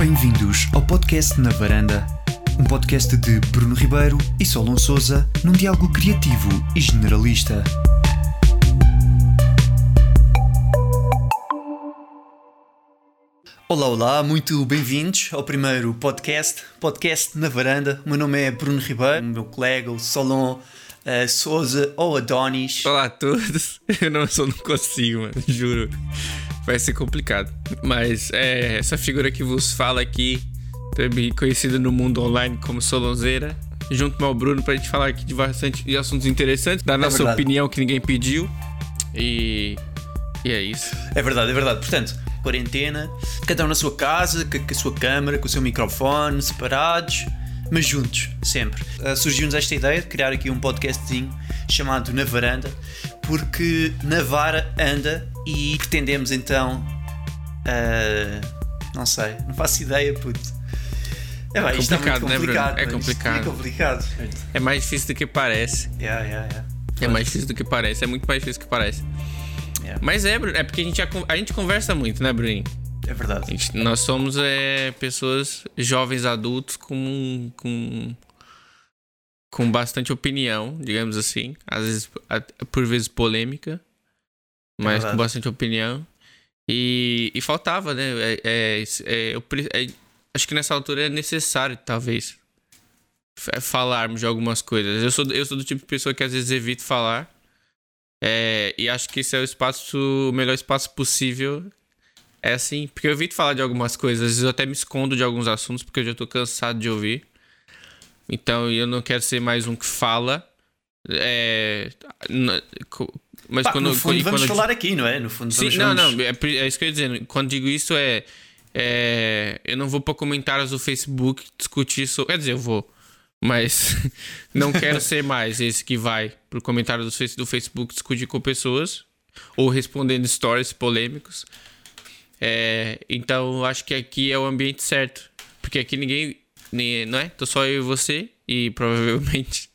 Bem-vindos ao podcast Na Varanda, um podcast de Bruno Ribeiro e Solon Souza, num diálogo criativo e generalista. Olá, olá, muito bem-vindos ao primeiro podcast, podcast Na Varanda. O meu nome é Bruno Ribeiro, o meu colega, o Solon uh, Souza ou Adonis. Olá a todos. Eu não, só não consigo, mano, juro. Vai ser complicado. Mas é, essa figura que vos fala aqui, também conhecida no mundo online como Solonzeira, junto com o Bruno pra gente falar aqui de bastante de assuntos interessantes, dar é nossa verdade. opinião que ninguém pediu. E, e é isso. É verdade, é verdade. Portanto, quarentena, cada um na sua casa, com a sua câmera, com o seu microfone, separados mas juntos, sempre. Uh, Surgiu-nos esta ideia de criar aqui um podcastzinho chamado Na Varanda, porque na vara anda e pretendemos então. Uh, não sei, não faço ideia, puto. É, bem, isto complicado, é complicado, né, É complicado. É complicado. É mais difícil do que parece. Yeah, yeah, yeah. É mais difícil do que parece, é muito mais difícil do que parece. Yeah. Mas é, é porque a gente, a gente conversa muito, né, Bruninho? É verdade. Gente, nós somos é, pessoas jovens adultos com, com, com bastante opinião, digamos assim. Às vezes, por vezes polêmica, mas é com bastante opinião. E, e faltava, né? É, é, é, eu, é, acho que nessa altura é necessário, talvez, falarmos de algumas coisas. Eu sou, eu sou do tipo de pessoa que às vezes evito falar. E acho que esse é o espaço, o melhor espaço possível é assim, porque eu evito falar de algumas coisas, às vezes eu até me escondo de alguns assuntos porque eu já tô cansado de ouvir. Então eu não quero ser mais um que fala. É, mas Pá, quando, no fundo, quando, vamos quando, falar aqui, não é? No fundo, sim, não, vamos... não, é, é, isso que eu ia dizer. Quando digo isso é, é eu não vou para comentários do Facebook discutir sobre, quer dizer, eu vou, mas não quero ser mais esse que vai pro comentário do, do Facebook discutir com pessoas ou respondendo stories polêmicos. É, então acho que aqui é o ambiente certo. Porque aqui ninguém. Não é? Tô só eu e você. E provavelmente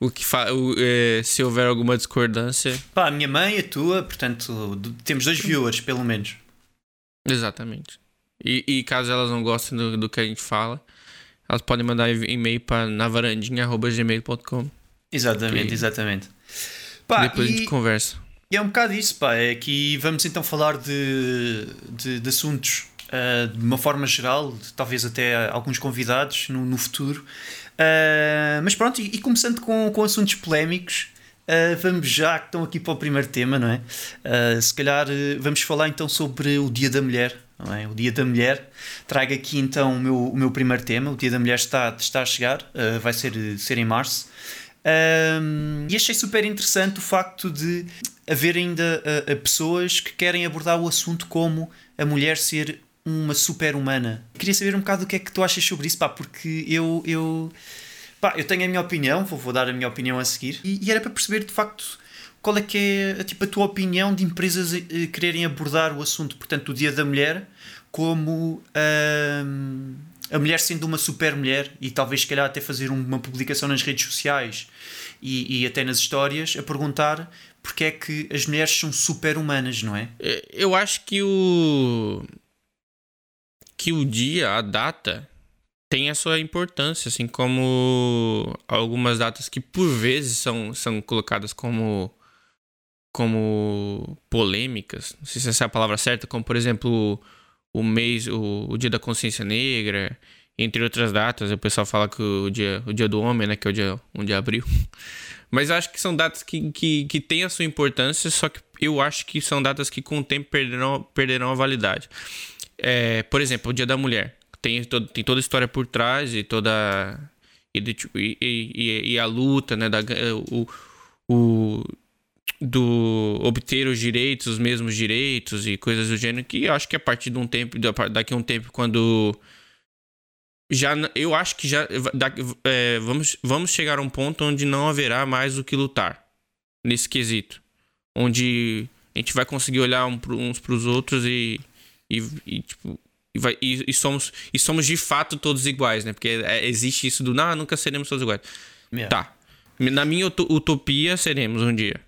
o que fa o, é, se houver alguma discordância. Pá, a minha mãe e a tua, portanto, temos dois viewers, pelo menos. Exatamente. E, e caso elas não gostem do, do, que a gente fala, elas podem mandar e-mail para navarandinha.gmail.com. Exatamente, e exatamente. Pá, depois e... a gente conversa. E é um bocado isso, pá. É que vamos então falar de, de, de assuntos uh, de uma forma geral, talvez até alguns convidados no, no futuro. Uh, mas pronto, e, e, começando com, com assuntos polémicos, uh, vamos já que estão aqui para o primeiro tema, não é? se calhar vamos falar então sobre o Dia da Mulher. Não é? O Dia da Mulher. Trago aqui então o meu, o meu primeiro tema. O Dia da Mulher está, está a chegar, vai ser, ser em março. E achei super interessante o facto de haver ainda uh, pessoas que querem abordar o assunto como a mulher ser uma super-humana. Queria saber um bocado o que é que tu achas sobre isso, pá, porque eu. eu pá, eu tenho a minha opinião, vou, vou dar a minha opinião a seguir, e, e, era para perceber de facto qual é que é tipo, a tua opinião de empresas uh, quererem abordar o assunto, portanto, do Dia da Mulher, como. Uh, a mulher sendo uma super mulher e talvez se calhar até fazer uma publicação nas redes sociais e, e até nas histórias a perguntar porque é que as mulheres são super humanas, não é? é? Eu acho que o que o dia, a data tem a sua importância, assim como algumas datas que por vezes são, são colocadas como como polêmicas, não sei se essa é a palavra certa, como por exemplo o mês, o, o dia da consciência negra, entre outras datas. O pessoal fala que o dia, o dia do homem, né, que é o dia 1 de abril. Mas acho que são datas que, que, que têm a sua importância, só que eu acho que são datas que com o tempo perderão, perderão a validade. É, por exemplo, o Dia da Mulher. Tem, tem toda a história por trás e toda. E, e, e, e a luta, né? Da, o, o, do obter os direitos, os mesmos direitos e coisas do gênero, que eu acho que a partir de um tempo, daqui a um tempo, quando já eu acho que já é, vamos, vamos chegar a um ponto onde não haverá mais o que lutar nesse quesito, onde a gente vai conseguir olhar uns para os outros e, e, e tipo e, vai, e, e, somos e somos de fato todos iguais, né? Porque é, existe isso do não, nunca seremos todos iguais. Yeah. Tá. Na minha utopia seremos um dia.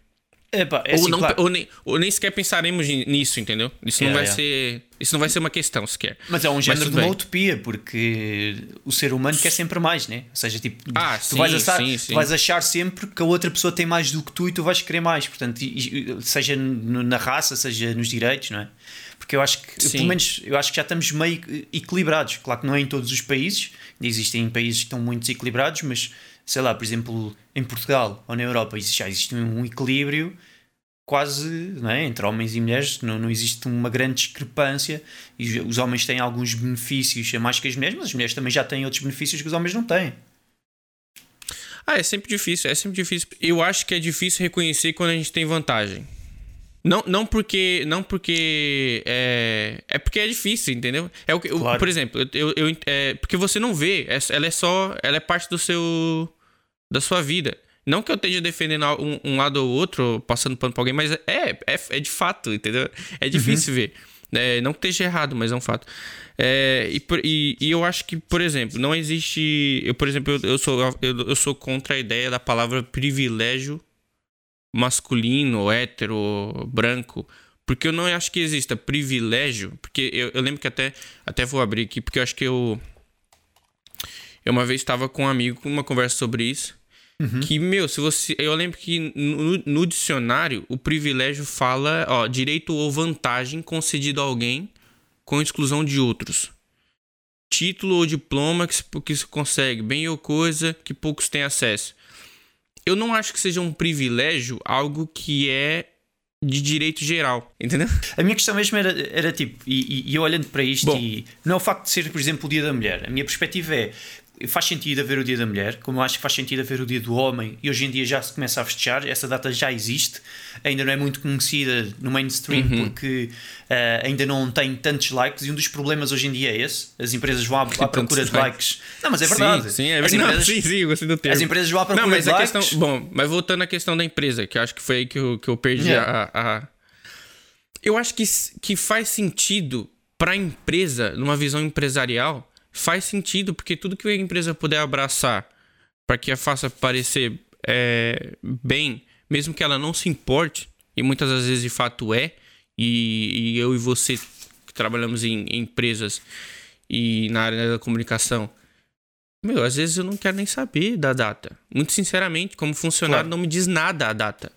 Epá, é ou, assim, não, claro. ou, nem, ou nem sequer pensaremos ni- nisso, entendeu? Isso não Yeah, vai yeah. ser. Isso não vai ser uma questão sequer. Mas é um género de uma utopia, porque o ser humano quer sempre mais, né? Ou seja, tipo, Ah, tu, sim, vais achar, sim, sim. vais achar sempre que a outra pessoa tem mais do que tu e tu vais querer mais. Portanto, seja na raça, seja nos direitos, não é? Porque eu acho que, Sim. pelo menos, eu acho que já estamos meio equilibrados. Claro que não é em todos os países, existem países que estão muito desequilibrados, mas sei lá, por exemplo, em Portugal ou na Europa já existe um equilíbrio quase não é? entre homens e mulheres, não, não existe uma grande discrepância e os homens têm alguns benefícios a mais que as mulheres, mas as mulheres também já têm outros benefícios que os homens não têm. Ah, é sempre difícil, é sempre difícil. Eu acho que é difícil reconhecer quando a gente tem vantagem. Não, não porque. Não porque. É, é porque é difícil, entendeu? É o que, Claro. Por exemplo, eu, eu, é, porque você não vê. é- Ela é só. Ela é parte do seu. Da sua vida. Não que eu esteja defendendo um, um lado ou outro, passando pano pra alguém, mas é, é, é de fato, entendeu? É difícil ver. É, não que esteja errado, mas é um fato. É, e, e, e eu acho que, por exemplo, não existe. Eu, por exemplo, eu, eu sou, eu, eu sou contra a ideia da palavra privilégio masculino, hétero, branco. Porque eu não acho que exista privilégio. Porque eu, eu lembro que até, até vou abrir aqui, porque eu acho que eu. Eu uma vez estava com um amigo com uma conversa sobre isso. Que, meu, se você. Eu lembro que no, no dicionário o privilégio fala, ó, direito ou vantagem concedido a alguém com exclusão de outros. Título ou diploma que se, que se consegue, bem ou coisa que poucos têm acesso. Eu não acho que seja um privilégio algo que é de direito geral, entendeu? A minha questão mesmo era, era tipo, e, e- e eu olhando para isto, Bom. e não é o facto de ser, por exemplo, o Dia da Mulher. A minha perspectiva é. Faz sentido haver o Dia da Mulher, como eu acho que faz sentido haver o Dia do Homem, e hoje em dia já se começa a festejar, essa data já existe, ainda não é muito conhecida no mainstream Uhum. porque ah, ainda não tem tantos likes, e um dos problemas hoje em dia é esse: as empresas vão à, à procura de likes. Não, mas é verdade. Sim, sim, é As verdade. Não, empresas- sim, sim, eu gostei do termo. as empresas vão à procura Não, mas de a likes. questão. Bom, mas voltando à questão da empresa, que eu acho que foi aí que eu, que eu perdi Yeah. a, a- Eu acho que, que faz sentido para a empresa, numa visão empresarial, faz sentido, porque tudo que a empresa puder abraçar para que a faça parecer é, bem, mesmo que ela não se importe, e muitas das vezes de fato é, e, e eu e você que trabalhamos em, em empresas e na área da comunicação, meu, às vezes eu não quero nem saber da data. Muito sinceramente, como funcionário, Claro. não me diz nada a data.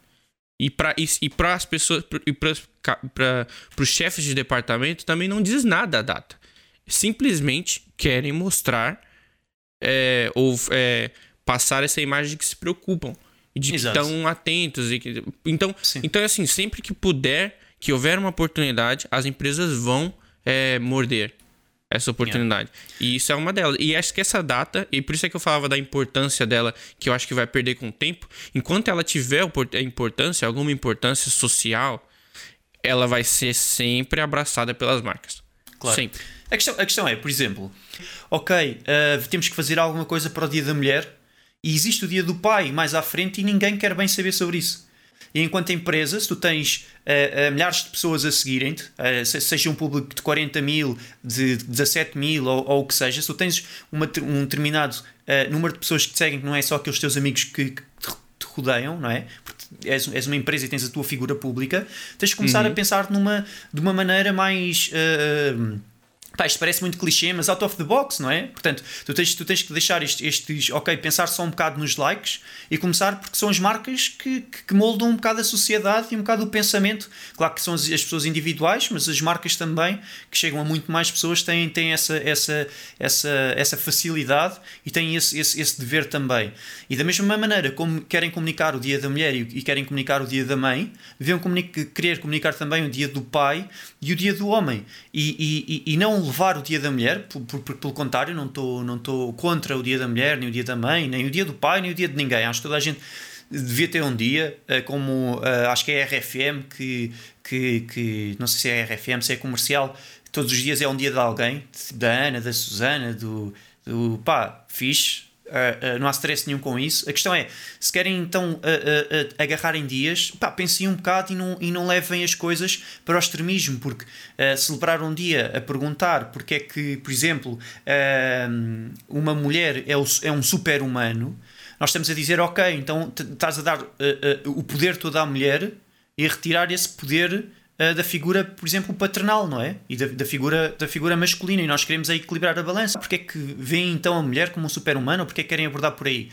E para e, e para as pessoas e para os chefes de departamento também não diz nada a data. Simplesmente querem mostrar é, ou é, passar essa imagem de que se preocupam e de que Exato. estão atentos. E que, então, Sim. então, assim, sempre que puder, que houver uma oportunidade, as empresas vão é, morder essa oportunidade. E isso é uma delas. E acho que essa data, e por isso é que eu falava da importância dela, que eu acho que vai perder com o tempo, enquanto ela tiver a importância, alguma importância social, ela vai ser sempre abraçada pelas marcas. Claro. Sempre. A questão, a questão é, por exemplo, ok, ah, temos que fazer alguma coisa para o Dia da Mulher e existe o Dia do Pai mais à frente e ninguém quer bem saber sobre isso. E enquanto empresa, se tu tens ah, ah, milhares de pessoas a seguirem-te, ah, se- seja um público de 40 mil, de 17 mil ou, ou o que seja, se tu tens uma um determinado número de pessoas que te seguem, que não é só aqueles teus amigos que, que te rodeiam, não é? Porque és, és uma empresa e tens a tua figura pública, tens de começar a pensar numa, de uma maneira mais. ah, Pá, isto parece muito clichê, mas out of the box, não é? Portanto, tu tens, tu tens que deixar estes, estes- ok, pensar só um bocado nos likes e começar porque são as marcas que, que, moldam um bocado a sociedade e um bocado o pensamento. Claro que são as, as pessoas individuais, mas as marcas também, que chegam a muito mais pessoas, têm, têm essa, essa, essa, essa facilidade e têm esse, esse, esse dever também. E da mesma maneira como querem comunicar o Dia da Mulher e, e querem comunicar o Dia da Mãe, deviam comunic- querer comunicar também o Dia do Pai e o Dia do Homem. E, e- e não levar o Dia da Mulher, por, por- pelo contrário, não estou não contra o Dia da Mulher, nem o Dia da Mãe, nem o Dia do Pai, nem o Dia de ninguém. Acho que toda a gente devia ter um dia, eh, como eh, acho que é a RFM, que, que, que não sei se é a RFM, se é comercial, todos os dias é um dia de alguém, da Ana, da Susana, do, do pá, fixe. Uh, uh, não há stress nenhum com isso. A questão é, se querem então uh, uh, uh, agarrar em dias, pá, pensem um bocado e não, e não levem as coisas para o extremismo, porque celebrar um dia a perguntar porque é que, por exemplo, uma mulher é, o- é um super-humano, nós estamos a dizer, ok, então estás a dar o poder todo à mulher e retirar esse poder uh, da figura, por exemplo, paternal, não é? E da, da, figura, da figura masculina. E nós queremos aí equilibrar a balança. Porque é que veem então a mulher como um super-humano porque é que querem abordar por aí?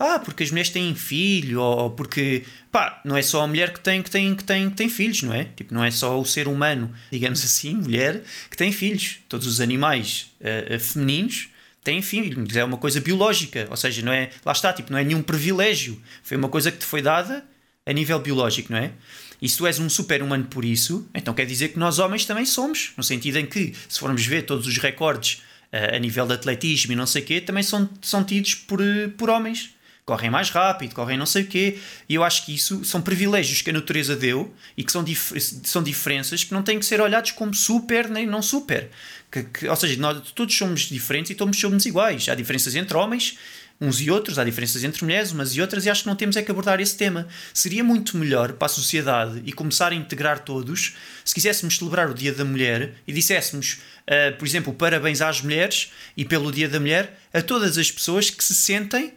ah, porque as mulheres têm filho, ou porque, pá, não é só a mulher que tem, que tem, que tem, que tem filhos, não é? Tipo, não é só o ser humano, digamos assim, mulher, que tem filhos. Todos os animais uh, femininos têm filhos, é uma coisa biológica, ou seja, não é, lá está, tipo, não é nenhum privilégio, foi uma coisa que te foi dada a nível biológico, não é? E se tu és um super-humano por isso, então quer dizer que nós homens também somos, no sentido em que, se formos ver todos os recordes uh, a nível de atletismo e não sei o quê, também são, são tidos por, por homens correm mais rápido, correm não sei o quê, e eu acho que isso são privilégios que a natureza deu e que são, dif são diferenças que não têm que ser olhados como super nem não super. Que, que, ou seja, nós todos somos diferentes e todos somos iguais. Há diferenças entre homens, uns e outros, há diferenças entre mulheres, umas e outras, e acho que não temos é que abordar esse tema. Seria muito melhor para a sociedade e começar a integrar todos se quiséssemos celebrar o Dia da Mulher e disséssemos, uh, por exemplo, parabéns às mulheres e pelo Dia da Mulher a todas as pessoas que se sentem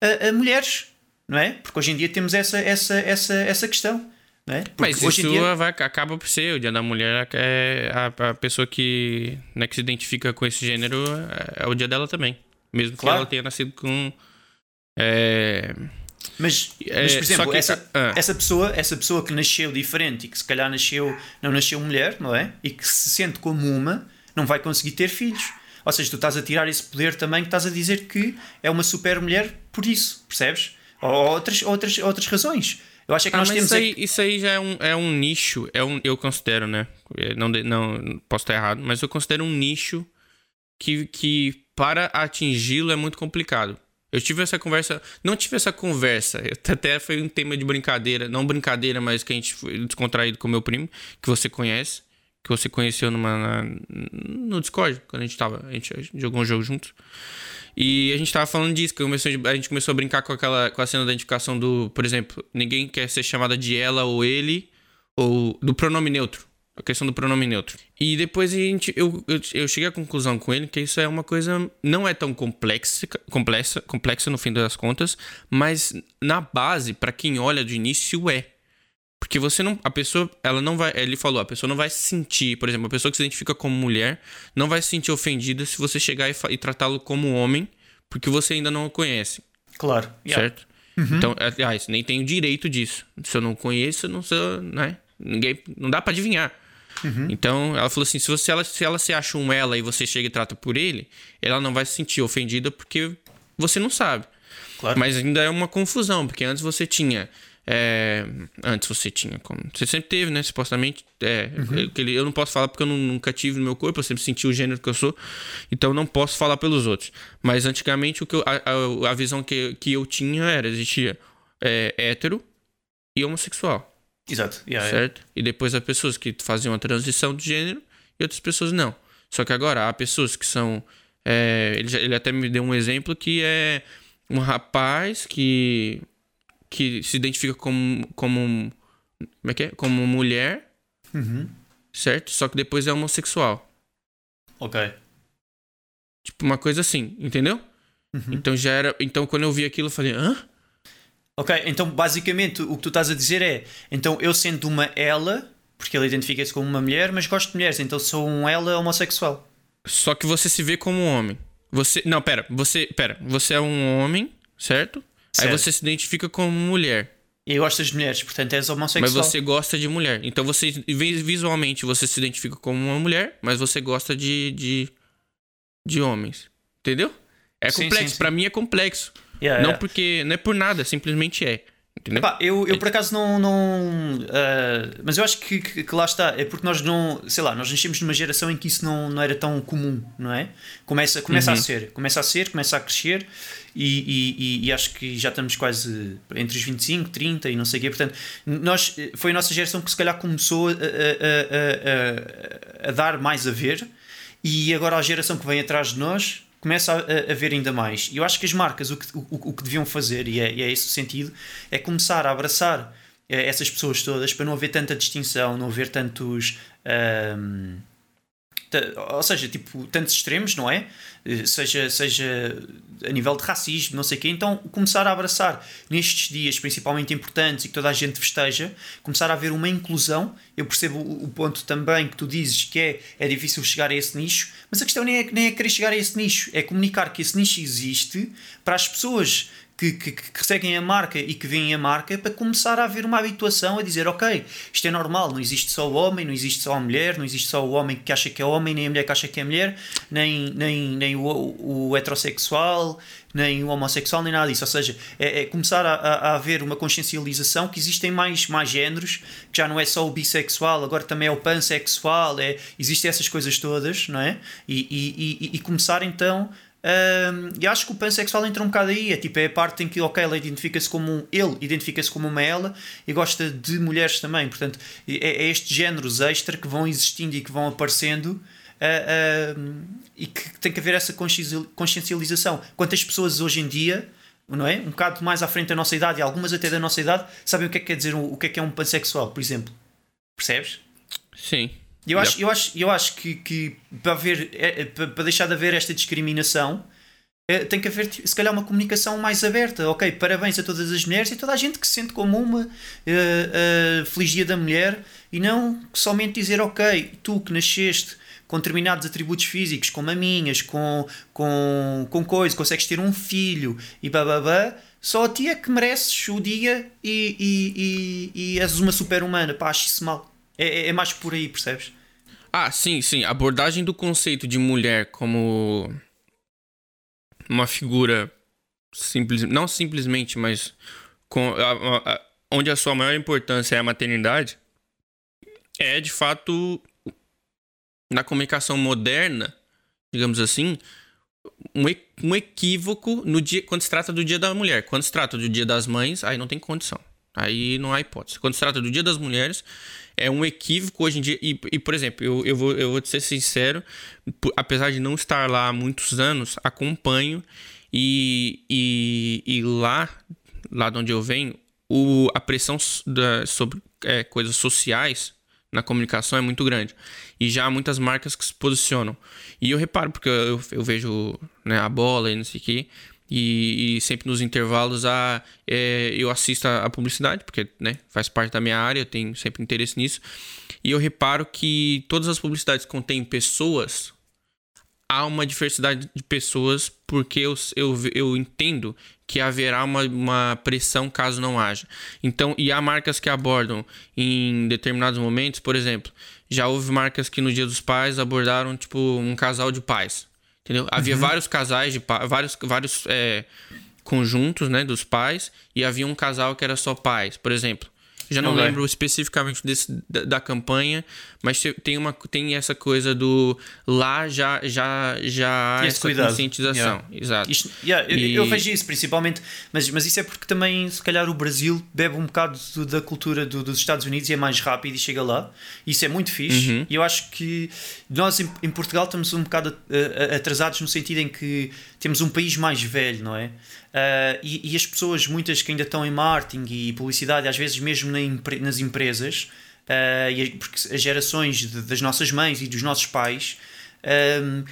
a, a mulheres, não é? Porque hoje em dia temos essa, essa, essa, essa questão. É? Mas isso dia... vai, acaba por ser o Dia da Mulher é a, a pessoa que, né, que se identifica com esse gênero é, é o dia dela também. Mesmo claro. que ela tenha nascido com. É... Mas, é, mas, por exemplo, que, essa, ah. essa, pessoa, essa pessoa que nasceu diferente e que se calhar nasceu, não nasceu mulher, não é? E que se sente como uma, não vai conseguir ter filhos. Ou seja, tu estás a tirar esse poder também que estás a dizer que é uma super mulher por isso, percebes? Ou outras, outras, outras razões. Eu acho é que ah, nós temos. Isso aí, isso aí já é um, é um nicho, é um, eu considero, né? É, não, não posso estar errado, mas eu considero um nicho que, que para atingi-lo é muito complicado. Eu tive essa conversa, não tive essa conversa, até foi um tema de brincadeira, não brincadeira, mas que a gente foi descontraído com meu primo, que você conhece que você conheceu numa, na, no Discord, quando a gente tava. A gente jogou um jogo junto. E a gente tava falando disso, que a gente começou a brincar com aquela com a cena da identificação do, por exemplo, ninguém quer ser chamada de ela ou ele, ou do pronome neutro. A questão do pronome neutro. E depois a gente, eu, eu, eu cheguei à conclusão com ele que isso é uma coisa. Não é tão complexa, complexa, complexa no fim das contas, mas na base, para quem olha do início, é. Porque você não. A pessoa, ela não vai. Ele falou, a pessoa não vai se sentir, por exemplo, a pessoa que se identifica como mulher não vai se sentir ofendida se você chegar e, e tratá-lo como homem, porque você ainda não o conhece. Claro. Certo? Yeah. Uhum. Então, aliás, nem tenho direito disso. Se eu não conheço, não sei, né? Ninguém. Não dá para adivinhar. Uhum. Então, ela falou assim: se, você, ela, se ela se acha um ela e você chega e trata por ele, ela não vai se sentir ofendida porque você não sabe. Claro. Mas ainda é uma confusão, porque antes você tinha é, antes você tinha como. Você sempre teve, né? Supostamente. É, uhum. eu, eu, não posso falar porque eu nunca tive no meu corpo, eu sempre senti o gênero que eu sou. Então não posso falar pelos outros. Mas antigamente o que eu, a, a, a, visão que, que eu tinha era: existia é, hétero e homossexual. Exato. Yeah, certo? Yeah. E depois há pessoas que faziam a transição de gênero e outras pessoas não. Só que agora há pessoas que são. É, ele, ele até me deu um exemplo que é um rapaz que que se identifica como, como, como, é que é? como mulher, uhum. certo? Só que depois é homossexual. Ok. Tipo, uma coisa assim, entendeu? Uhum. Então já era. Então quando eu vi aquilo, eu falei, hã? Ok, então basicamente o que tu estás a dizer é: então eu sendo uma ela, porque ele identifica-se como uma mulher, mas gosto de mulheres, então sou um ela homossexual. Só que você se vê como um homem. Você. Não, pera, você. Pera, você é um homem, certo? Certo. Aí você se identifica como mulher. E gostas de mulheres, portanto és homossexual. Mas você gosta de mulher. Então você visualmente você se identifica como uma mulher, mas você gosta de, de, de homens. Entendeu? É sim, complexo. Para mim é complexo. Yeah, não yeah. porque. Não é por nada, simplesmente é. Epá, eu, eu por acaso não. não uh, mas eu acho que, que, que, lá está. É porque nós não. Sei lá, nós nascemos numa geração em que isso não, não era tão comum, não é? Começa, começa uhum. a ser. Começa a ser, começa a crescer. E, e, e, acho que já estamos quase entre os 25, 30 e não sei o quê. Portanto, nós, foi a nossa geração que se calhar começou a, a, a, a, a dar mais a ver. E agora a geração que vem atrás de nós começa a, a, ver ainda mais. E eu acho que as marcas o que, o, o que deviam fazer, e é, e é esse o sentido, é começar a abraçar eh, essas pessoas todas para não haver tanta distinção, não haver tantos. Um, ou seja, tipo, tantos extremos, não é? Eh, seja, seja a nível de racismo, não sei o quê. Então, começar a abraçar nestes dias, principalmente importantes e que toda a gente festeja, começar a haver uma inclusão. Eu percebo o, ponto também que tu dizes que é, é difícil chegar a esse nicho, mas a questão nem é, nem é querer chegar a esse nicho, é comunicar que esse nicho existe para as pessoas que, que, que, seguem a marca e que veem a marca para começar a haver uma habituação a dizer ok, isto é normal, não existe só o homem, não existe só a mulher, não existe só o homem que acha que é homem, nem a mulher que acha que é mulher, nem, nem, nem o, o heterossexual, nem o homossexual, nem nada disso. Ou seja, é, é começar a, a, haver uma consciencialização que existem mais, mais géneros, que já não é só o bissexual, agora também é o pansexual, é, existem essas coisas todas, não é? E, e, e, e começar então um, e acho que o pansexual entra um bocado aí. É tipo, é a parte em que, ok, ela identifica-se como um ele, identifica-se como uma ela e gosta de mulheres também. Portanto, é, é estes géneros extra que vão existindo e que vão aparecendo. Uh, uh, e que tem que haver essa consciencialização. Quantas pessoas hoje em dia, não é? Um bocado mais à frente da nossa idade, e algumas até da nossa idade, sabem o que é que quer dizer o que é que é um pansexual, por exemplo. Percebes? Sim. Eu acho, eu acho, eu acho que, que para, haver, é, é, para deixar de haver esta discriminação é, tem que haver se calhar uma comunicação mais aberta. Ok, parabéns a todas as mulheres e toda a gente que se sente como uma uh, uh, feliz dia da mulher e não somente dizer ok, tu que nasceste com determinados atributos físicos, como a minhas, com, com, com coisas, consegues ter um filho e bababá, só a ti é que mereces o dia e, e, e, e és uma super-humana. Pá, acho isso mal. É, é, é mais por aí, percebes? Ah, sim, sim. A abordagem do conceito de mulher como uma figura simples, não simplesmente, mas com, a, a, onde a sua maior importância é a maternidade, é de fato na comunicação moderna, digamos assim, um, um equívoco no dia quando se trata do Dia da Mulher. Quando se trata do Dia das Mães, aí não tem condição. Aí não há hipótese. Quando se trata do Dia das Mulheres, é um equívoco hoje em dia. E, e por exemplo, eu, eu, vou, eu vou te ser sincero, apesar de não estar lá há muitos anos, acompanho e, e, e lá, lá de onde eu venho, o, a pressão da, sobre é, coisas sociais na comunicação é muito grande. E já há muitas marcas que se posicionam. E eu reparo, porque eu, eu vejo né, a bola e não sei o quê. E, e, sempre nos intervalos a, é, eu assisto a, publicidade, porque né, faz parte da minha área, eu tenho sempre interesse nisso. E eu reparo que todas as publicidades contêm pessoas, há uma diversidade de pessoas, porque eu, eu, eu entendo que haverá uma, uma pressão caso não haja. Então, e há marcas que abordam em determinados momentos, por exemplo, já houve marcas que no Dia dos Pais abordaram tipo um casal de pais Entendeu? Havia uhum. vários casais de vários, vários é, conjuntos, né, dos pais, e havia um casal que era só pais, por exemplo. Já não okay. lembro especificamente desse, da, da, campanha, mas tem, uma, tem essa coisa do lá já, já, já há essa cuidado. conscientização. Yeah. Exato. Isto, yeah, e... eu, eu, vejo isso principalmente, mas, mas isso é porque também, se calhar, o Brasil bebe um bocado do, da cultura do, dos Estados Unidos e é mais rápido e chega lá. Isso é muito fixe. Uhum. E eu acho que nós em, em Portugal estamos um bocado atrasados no sentido em que temos um país mais velho, não é? Uh, e, e, as pessoas, muitas que ainda estão em marketing e publicidade, às vezes mesmo na, nas empresas, uh, porque as gerações de, das nossas mães e dos nossos pais uh,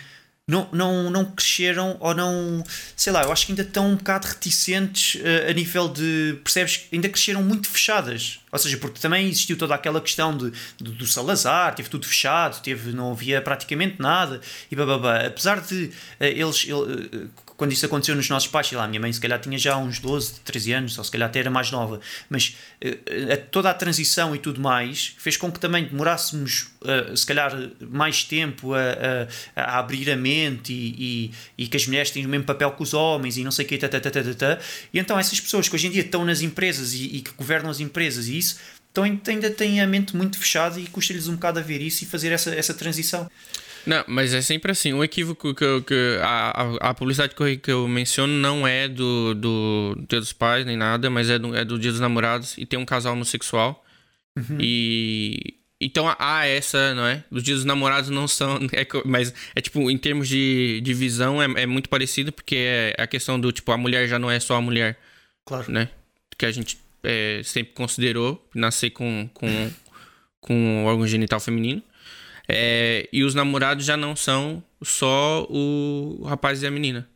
não, não, não cresceram ou não, sei lá, eu acho que ainda estão um bocado reticentes a nível de, percebes, ainda cresceram muito fechadas. Ou seja, porque também existiu toda aquela questão de, de do Salazar, teve tudo fechado, teve, não havia praticamente nada e bababá. Apesar de eles, ele, quando isso aconteceu nos nossos pais, sei lá, a minha mãe se calhar tinha já uns 12, 13 anos, ou se calhar até era mais nova, mas uh, toda a transição e tudo mais fez com que também demorássemos, uh, se calhar, mais tempo a, a, a abrir a mente e, e, e, que as mulheres têm o mesmo papel que os homens e não sei o que, e então essas pessoas que hoje em dia estão nas empresas e, e que governam as empresas e isso, então ainda têm a mente muito fechada e custa-lhes um bocado a ver isso e fazer essa, essa transição. Não, mas é sempre assim. O equívoco que, eu, que a, a, publicidade que eu, que eu menciono não é do, do Dia dos Pais nem nada, mas é do, é do Dia dos Namorados e tem um casal homossexual. Uhum. E. Então há essa, não é? Dos dias dos namorados não são. É, mas é tipo, em termos de, de visão, é, é muito parecido, porque é a questão do tipo, a mulher já não é só a mulher. Claro. Né? Que a gente é, sempre considerou nascer com, com, com órgão genital feminino. É, e os namorados já não são só o rapaz e a menina.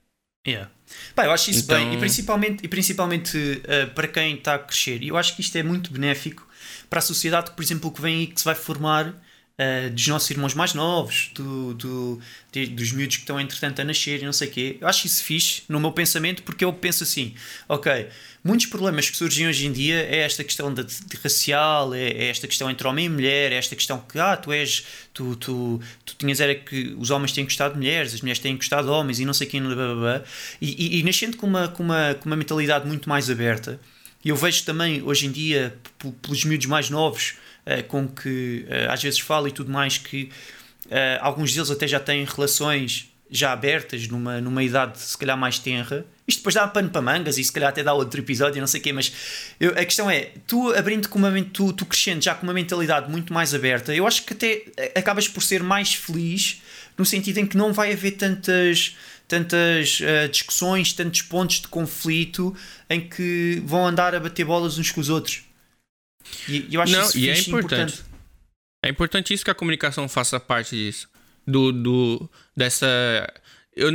Yeah. Pá, eu acho isso então... bem, e então- principalmente, e principalmente uh, para quem está a crescer. E eu acho que isto é muito benéfico para a sociedade, por exemplo, que vem aí que se vai formar uh, dos nossos irmãos mais novos, do, do, de, dos miúdos que estão entretanto a nascer e não sei o quê. Eu acho isso fixe no meu pensamento porque eu penso assim, ok, muitos problemas que surgem hoje em dia é esta questão de, de racial, é, é, esta questão entre homem e mulher, é esta questão que, ah, tu és, tu, tu, tu tinhas era que os homens têm gostado de mulheres, as mulheres têm gostado de homens e não sei quem, blá, blá, blá. E, e, e nascendo com uma, com, uma, com uma mentalidade muito mais aberta, e eu vejo também hoje em dia, pelos miúdos mais novos, uh, com que uh, às vezes falo e tudo mais, que uh, alguns deles até já têm relações já abertas numa, numa idade se calhar mais tenra. Isto depois dá pano para mangas e se calhar até dá outro episódio, não sei o quê, mas eu, a questão é, tu abrindo com uma tu, tu crescendo já com uma mentalidade muito mais aberta, eu acho que até acabas por ser mais feliz no sentido em que não vai haver tantas tantas uh, discussões, tantos pontos de conflito em que vão andar a bater bolas uns com os outros. E eu acho Não, isso e é importante. importante. É importante isso que a comunicação faça parte disso. Do, do, dessa. Eu,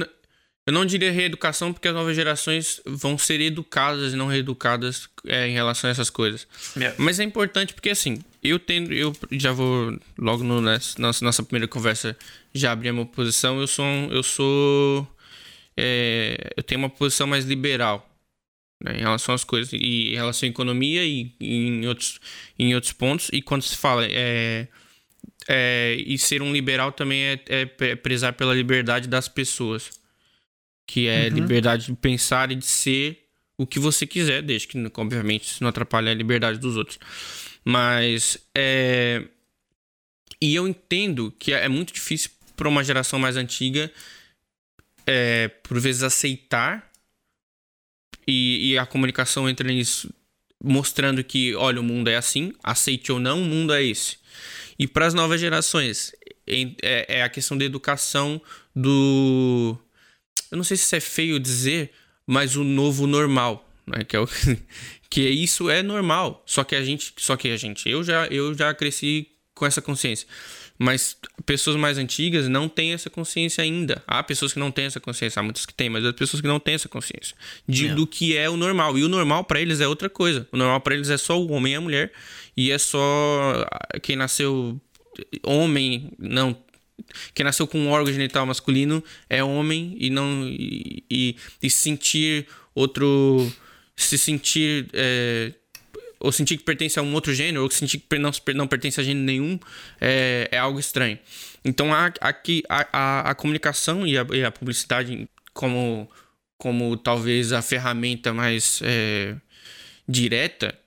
eu não diria reeducação, porque as novas gerações vão ser educadas e não reeducadas é, em relação a essas coisas. Yeah. Mas é importante porque, assim, eu tendo. Eu já vou logo no, nessa nossa, nossa primeira conversa já abrir a minha posição. Eu sou. Eu sou. É, eu tenho uma posição mais liberal né, em relação às coisas, e em relação à economia e, e em, outros, em outros pontos. E quando se fala é, é, e ser um liberal também é, é, prezar pela liberdade das pessoas, que é uhum. liberdade de pensar e de ser o que você quiser, desde que, obviamente, isso não atrapalhe a liberdade dos outros. Mas é. E eu entendo que é muito difícil para uma geração mais antiga, é, por vezes, aceitar e, e a comunicação entra nisso, mostrando que, olha, o mundo é assim, aceite ou não, o mundo é esse. E para as novas gerações, é, é, a questão da educação do. Eu não sei se é feio dizer, mas o novo normal, né? Que é o, que isso é normal. Só que a gente, só que a gente, eu já, eu já cresci com essa consciência. Mas pessoas mais antigas não têm essa consciência ainda. Há pessoas que não têm essa consciência, há muitas que têm, mas há pessoas que não têm essa consciência de, é. do que é o normal. E o normal para eles é outra coisa. O normal para eles é só o homem e a mulher. E é só quem nasceu homem, não. Quem nasceu com um órgão genital masculino é homem e não. E, e, e sentir outro. Se sentir. É, ou sentir que pertence a um outro gênero, ou sentir que não, não pertence a gênero nenhum, é, é algo estranho. Então, a, a, a, a comunicação e a, e a, publicidade, como, como talvez a ferramenta mais é, direta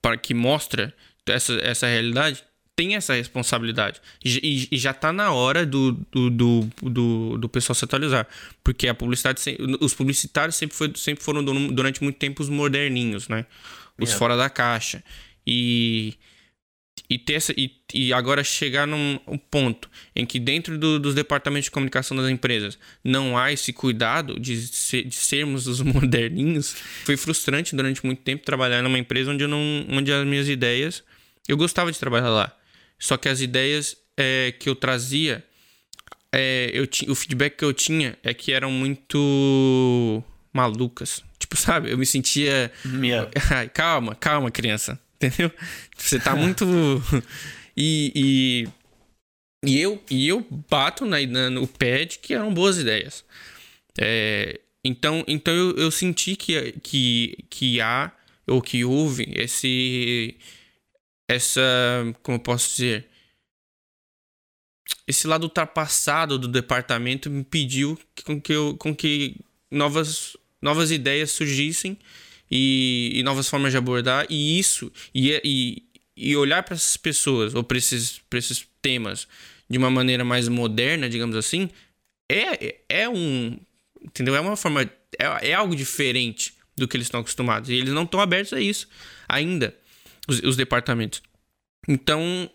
para que mostra essa, essa realidade, tem essa responsabilidade. E, e já está na hora do, do, do, do, do pessoal se atualizar. Porque a publicidade, os publicitários sempre, foi, sempre foram durante muito tempo os moderninhos, né? Os yeah. fora da caixa. E, e, ter essa, e, e agora chegar num um ponto em que dentro do, dos departamentos de comunicação das empresas não há esse cuidado de, ser, de sermos os moderninhos, foi frustrante durante muito tempo trabalhar numa empresa onde, eu não, onde as minhas ideias... Eu gostava de trabalhar lá, só que as ideias é, que eu trazia, é, eu o feedback que eu tinha é que eram muito malucas. Tipo, sabe? Eu me sentia. Yeah. Calma, calma, criança. Entendeu? Você tá muito. e, e, e, eu, e eu bato na, na, no pé de que eram boas ideias. É, então então eu, eu senti que, que, que há, ou que houve, esse. Essa. Como eu posso dizer? Esse lado ultrapassado do departamento me pediu com que, eu, com que novas novas ideias surgissem e, e novas formas de abordar, e isso, e, e, e olhar para essas pessoas ou para esses, esses temas de uma maneira mais moderna, digamos assim, é, é um. Entendeu? É uma forma. É, é algo diferente do que eles estão acostumados. E eles não estão abertos a isso ainda, os, os departamentos. Então,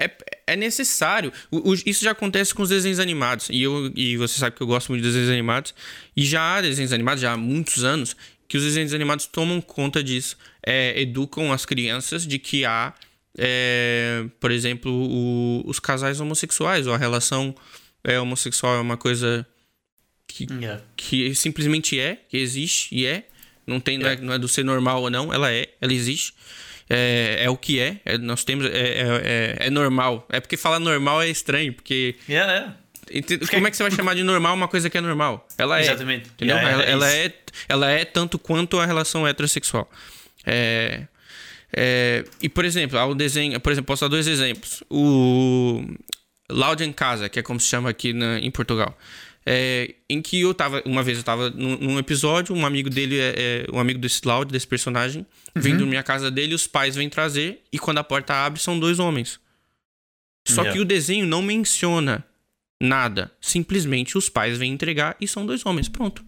é, é necessário. O, o, isso já acontece com os desenhos animados. E, eu, e você sabe que eu gosto muito de desenhos animados. E já há desenhos animados, já há muitos anos, que os desenhos animados tomam conta disso. É, educam as crianças de que há é, por exemplo, o, os casais homossexuais, ou a relação é, homossexual é uma coisa que, yeah. que simplesmente é, que existe e é. Não, tem, yeah. não, é, não é do ser normal ou não, ela é, ela existe. É, é o que é, é nós temos, é, é, é, é normal. É porque falar normal é estranho, porque. Yeah, yeah. Como é que você vai chamar de normal uma coisa que é normal? Ela é. Exatamente. Entendeu? Yeah, ela, ela é, ela é tanto quanto a relação heterossexual. É, é, e, por exemplo, ao desenho, por exemplo, posso dar dois exemplos. O Loud em Casa, que é como se chama aqui na, em Portugal. É, em que eu tava, uma vez eu tava num, num episódio, um amigo dele, é, é, um amigo desse Loud, desse personagem, uhum. vem dormir na casa dele, os pais vêm trazer, e quando a porta abre, são dois homens. Só yeah. que o desenho não menciona nada. Simplesmente os pais vêm entregar e são dois homens. Pronto.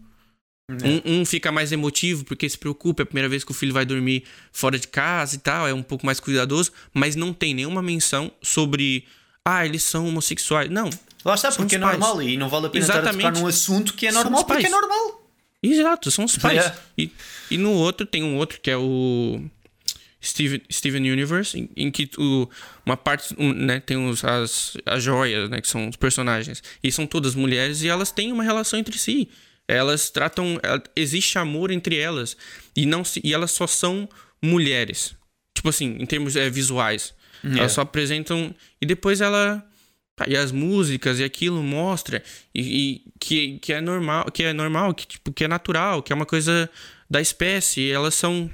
É. Um, um, fica mais emotivo porque se preocupa, é a primeira vez que o filho vai dormir fora de casa e tal, é um pouco mais cuidadoso, mas não tem nenhuma menção sobre. Ah, eles são homossexuais. Não. Lá está, porque é normal e não vale a pena Exatamente. estar a tocar num assunto que é normal porque é normal. Exato, são os pais. É. E, e no outro, tem um outro que é o. Steven, Steven Universe, em, em que o, uma parte, um, né, tem os, as, as joias, né, que são os personagens, e são todas mulheres e elas têm uma relação entre si. Elas tratam, existe amor entre elas e não se, e elas só são mulheres. Tipo assim, em termos é, visuais. Elas só apresentam e depois ela e as músicas e aquilo mostra e, e, que, que é normal, que é normal, que tipo que é natural, que é uma coisa da espécie. Elas são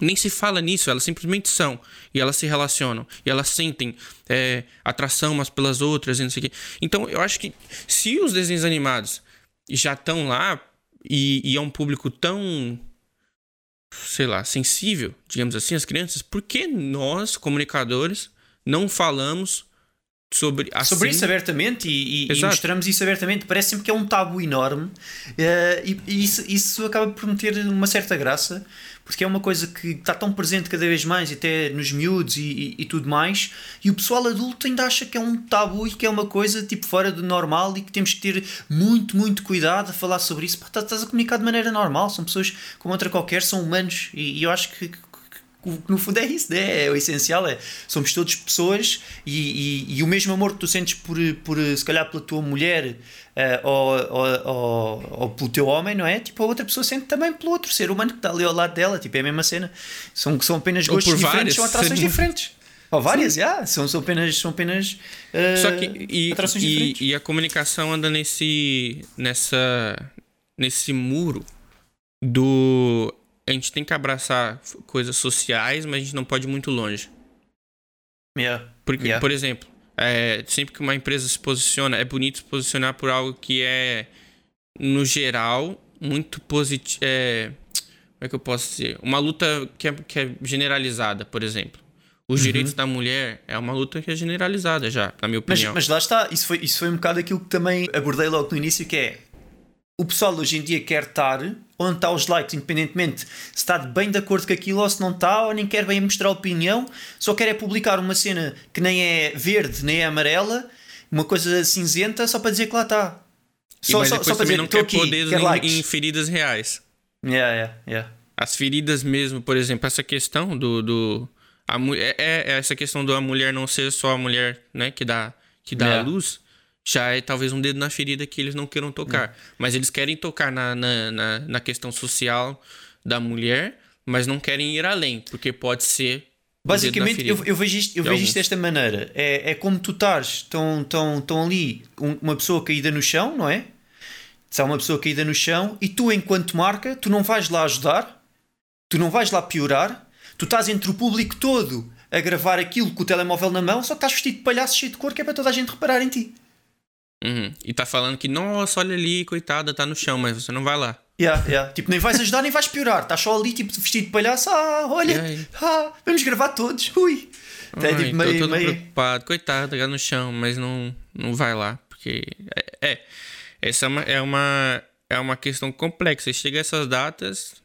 nem se fala nisso, elas simplesmente são. E elas se relacionam. E elas sentem é, atração umas pelas outras e não sei o quê. Então, eu acho que se os desenhos animados já estão lá e, e é um público tão sei lá, sensível, digamos assim, as crianças, por que nós, comunicadores, não falamos sobre assim... sobre isso abertamente e, e, e, mostramos isso abertamente. Parece sempre que é um tabu enorme uh, e, e isso, isso acaba por meter uma certa graça porque é uma coisa que está tão presente cada vez mais, até nos miúdos e, tudo mais, e o pessoal adulto ainda acha que é um tabu e que é uma coisa tipo fora do normal e que temos que ter muito, muito cuidado a falar sobre isso. Pá, estás a comunicar de maneira normal, são pessoas como outra qualquer, são humanos, e eu acho que, no fundo é isso, né? é o essencial, é somos todos pessoas e, e, e, o mesmo amor que tu sentes por, por se calhar pela tua mulher uh, ou, ou, ou, ou, pelo teu homem, não é? Tipo, a outra pessoa sente também pelo outro ser humano que está ali ao lado dela, tipo, é a mesma cena. São, são apenas gostos diferentes, várias, são atrações diferentes. Ou várias, yeah, são, são apenas, são apenas uh, Só que, e, atrações e, diferentes. E a comunicação anda nesse, nessa, nesse muro do a gente tem que abraçar coisas sociais, mas a gente não pode ir muito longe. Yeah. Porque, yeah. Por exemplo, é, sempre que uma empresa se posiciona, é bonito se posicionar por algo que é, no geral, muito positivo. É, como é que eu posso dizer? Uma luta que é, que é generalizada, por exemplo. Os uhum. direitos da mulher é uma luta que é generalizada já, na minha opinião. Mas, mas lá está, isso foi, isso foi um bocado aquilo que também abordei logo no início, que é o pessoal hoje em dia quer estar onde está os likes, independentemente se está bem de acordo com aquilo ou se não está, ou nem quer bem mostrar opinião, só quer é publicar uma cena que nem é verde nem é amarela, uma coisa cinzenta, só para dizer que lá está. Só, mas só, só para dizer não quer pôr dedos em, em, feridas reais. Yeah, yeah, yeah. As feridas mesmo, por exemplo, essa questão do. do a, é, é essa questão da mulher não ser só a mulher né, que dá, que dá yeah. a luz já é talvez um dedo na ferida que eles não queiram tocar. Hum. Mas eles querem tocar na, na, na, na, questão social da mulher, mas não querem ir além, porque pode ser. Basicamente, eu, eu vejo isto, eu vejo isto desta maneira: é, é como tu estás, tão, tão, tão ali, uma pessoa caída no chão, não é? Se há uma pessoa caída no chão e tu, enquanto marca, tu não vais lá ajudar, tu não vais lá piorar, tu estás entre o público todo a gravar aquilo com o telemóvel na mão, só que estás vestido de palhaço cheio de cor que é para toda a gente reparar em ti. Uhum. E tá falando que, nossa, olha ali, coitada, tá no chão, mas você não vai lá. Yeah, yeah. Tipo, nem vais ajudar nem vais piorar. Estás só ali, tipo, vestido de palhaço. Ah, olha, ah, vamos gravar todos. Ui. Ai, tipo, meio, tô todo meio... preocupado. Coitado, tá no chão, mas não, não vai lá. Porque. É. é essa é uma, é uma, é uma questão complexa. Chega essas datas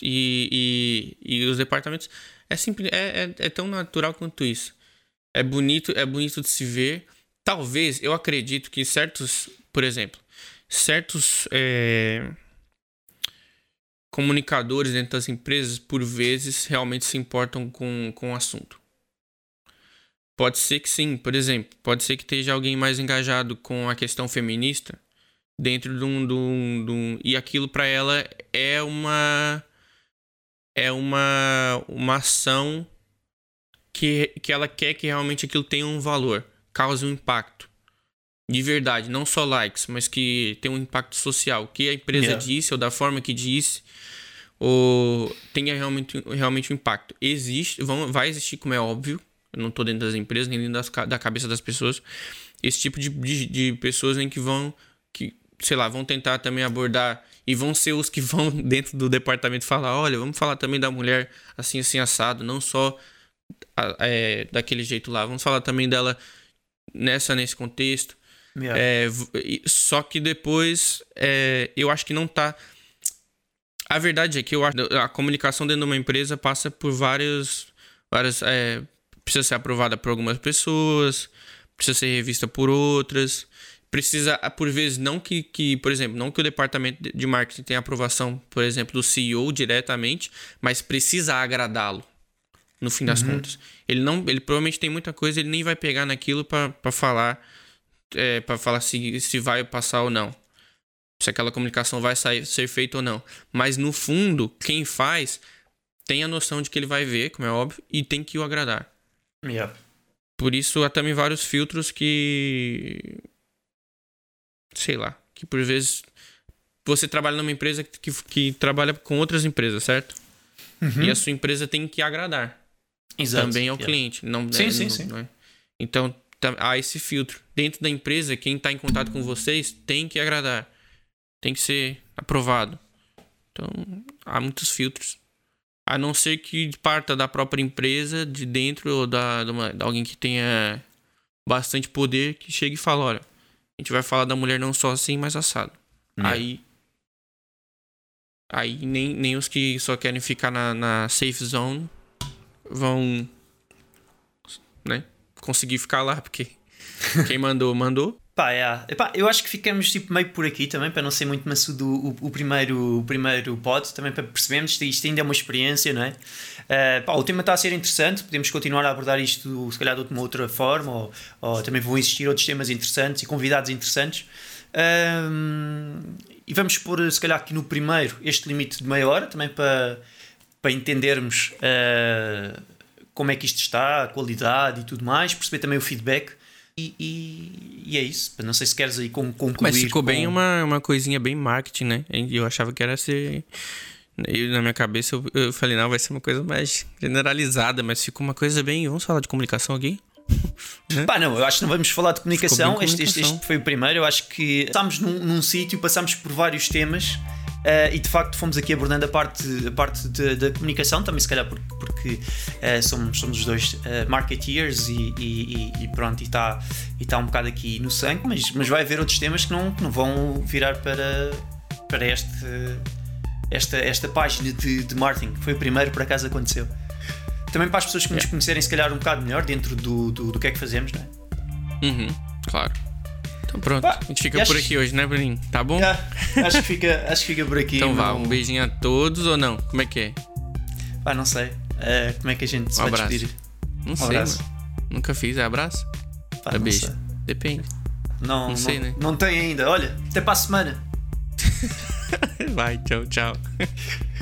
e, e, e os departamentos. É, simples, é, é, é tão natural quanto isso. É bonito, é bonito de se ver talvez, eu acredito que certos, por exemplo, certos é, comunicadores dentro das empresas, por vezes, realmente se importam com, com o assunto. Pode ser que sim, por exemplo, pode ser que esteja alguém mais engajado com a questão feminista dentro de um. De um, de um e aquilo para ela é uma. É uma, uma ação que, que ela quer que realmente aquilo tenha um valor, cause um impacto. De verdade, não só likes, mas que tenha um impacto social. Que a empresa yeah. disse, ou da forma que disse, ou tenha realmente, realmente um impacto. Existe, vão, vai existir, como é óbvio, eu não estou dentro das empresas, nem dentro das, da cabeça das pessoas, esse tipo de, de, de pessoas em que vão, que, sei lá, vão tentar também abordar e vão ser os que vão dentro do departamento falar, olha, vamos falar também da mulher assim, assim, assado, não só é, daquele jeito lá, vamos falar também dela nessa, nesse contexto. Yeah. É, só que depois, é, eu acho que não tá... A verdade é que eu acho a comunicação dentro de uma empresa passa por vários, várias é, precisa ser aprovada por algumas pessoas, precisa ser revista por outras. Precisa, por vezes, não que, que, por exemplo, não que o departamento de marketing tenha aprovação, por exemplo, do CEO diretamente, mas precisa agradá-lo no fim das uhum. contas. Ele não, ele provavelmente tem muita coisa, ele nem vai pegar naquilo para falar, é, para falar se, se vai passar ou não, se aquela comunicação vai sair, ser feita ou não. Mas no fundo, quem faz tem a noção de que ele vai ver, como é óbvio, e tem que o agradar. Yeah. Por isso há também vários filtros que. Sei lá. Que por vezes. Você trabalha numa empresa que, que, que trabalha com outras empresas, certo? Uhum. E a sua empresa tem que agradar. Exato. Também ao yeah. cliente. Não, sim, é, sim, não, sim. Não é? Então, tá, há esse filtro. Dentro da empresa, quem está em contato com vocês tem que agradar. Tem que ser aprovado. Então, há muitos filtros. A não ser que parta da própria empresa, de dentro, ou da, de, uma, de alguém que tenha bastante poder, que chegue e fala, olha, a gente vai falar da mulher não só assim, mas assado. É. Aí. Aí nem, nem os que só querem ficar na, na safe zone vão. né? Conseguir ficar lá, porque quem mandou, mandou. Pá, é. Epá, eu acho que ficamos tipo, meio por aqui também, para não ser muito maçudo o, o, primeiro, o primeiro pod, também para percebermos isto, isto ainda é uma experiência, não é? Uh, pá, o tema está a ser interessante, podemos continuar a abordar isto se calhar de uma outra forma, ou, ou também vão existir outros temas interessantes e convidados interessantes. Uh, e vamos pôr, se calhar, aqui no primeiro este limite de meia hora, também para, para entendermos uh, como é que isto está, a qualidade e tudo mais, perceber também o feedback. E, e, e, é isso. Não sei se queres aí concluir. Mas ficou com... bem uma, uma coisinha bem marketing, né? Eu achava que era ser. Eu, na minha cabeça eu, eu, falei, não, vai ser uma coisa mais generalizada, mas ficou uma coisa bem. Vamos falar de comunicação aqui? né? Pá, não, eu acho que não vamos falar de comunicação. Este, este, este, foi o primeiro. Eu acho que estamos num, num sítio, passamos por vários temas Uh, e de facto fomos aqui abordando a parte, a parte da comunicação, também se calhar porque, porque uh, somos, somos os dois uh, marketeers e, e, e pronto, e está e tá um bocado aqui no sangue, mas, mas vai haver outros temas que não, que não vão virar para, para este, esta, esta página de, de marketing, foi o primeiro por acaso aconteceu. Também para as pessoas que nos conhecerem se calhar um bocado melhor dentro do, do, do que é que fazemos, não é? Uhum, claro. Então pronto, Pá, a gente fica por aqui hoje, né, Bruninho? Tá bom? Já, acho, que fica, acho que fica por aqui. Então vá, um beijinho a todos ou não? Como é que é? Pá, não sei. Uh, como é que a gente se um vai abraço. despedir? Não um sei, abraço. Mano. Nunca fiz, é abraço? Pá, é beijo. Sei. Depende. Não, não sei, não, né? Não tem ainda. Olha, até para a semana. vai, tchau, tchau.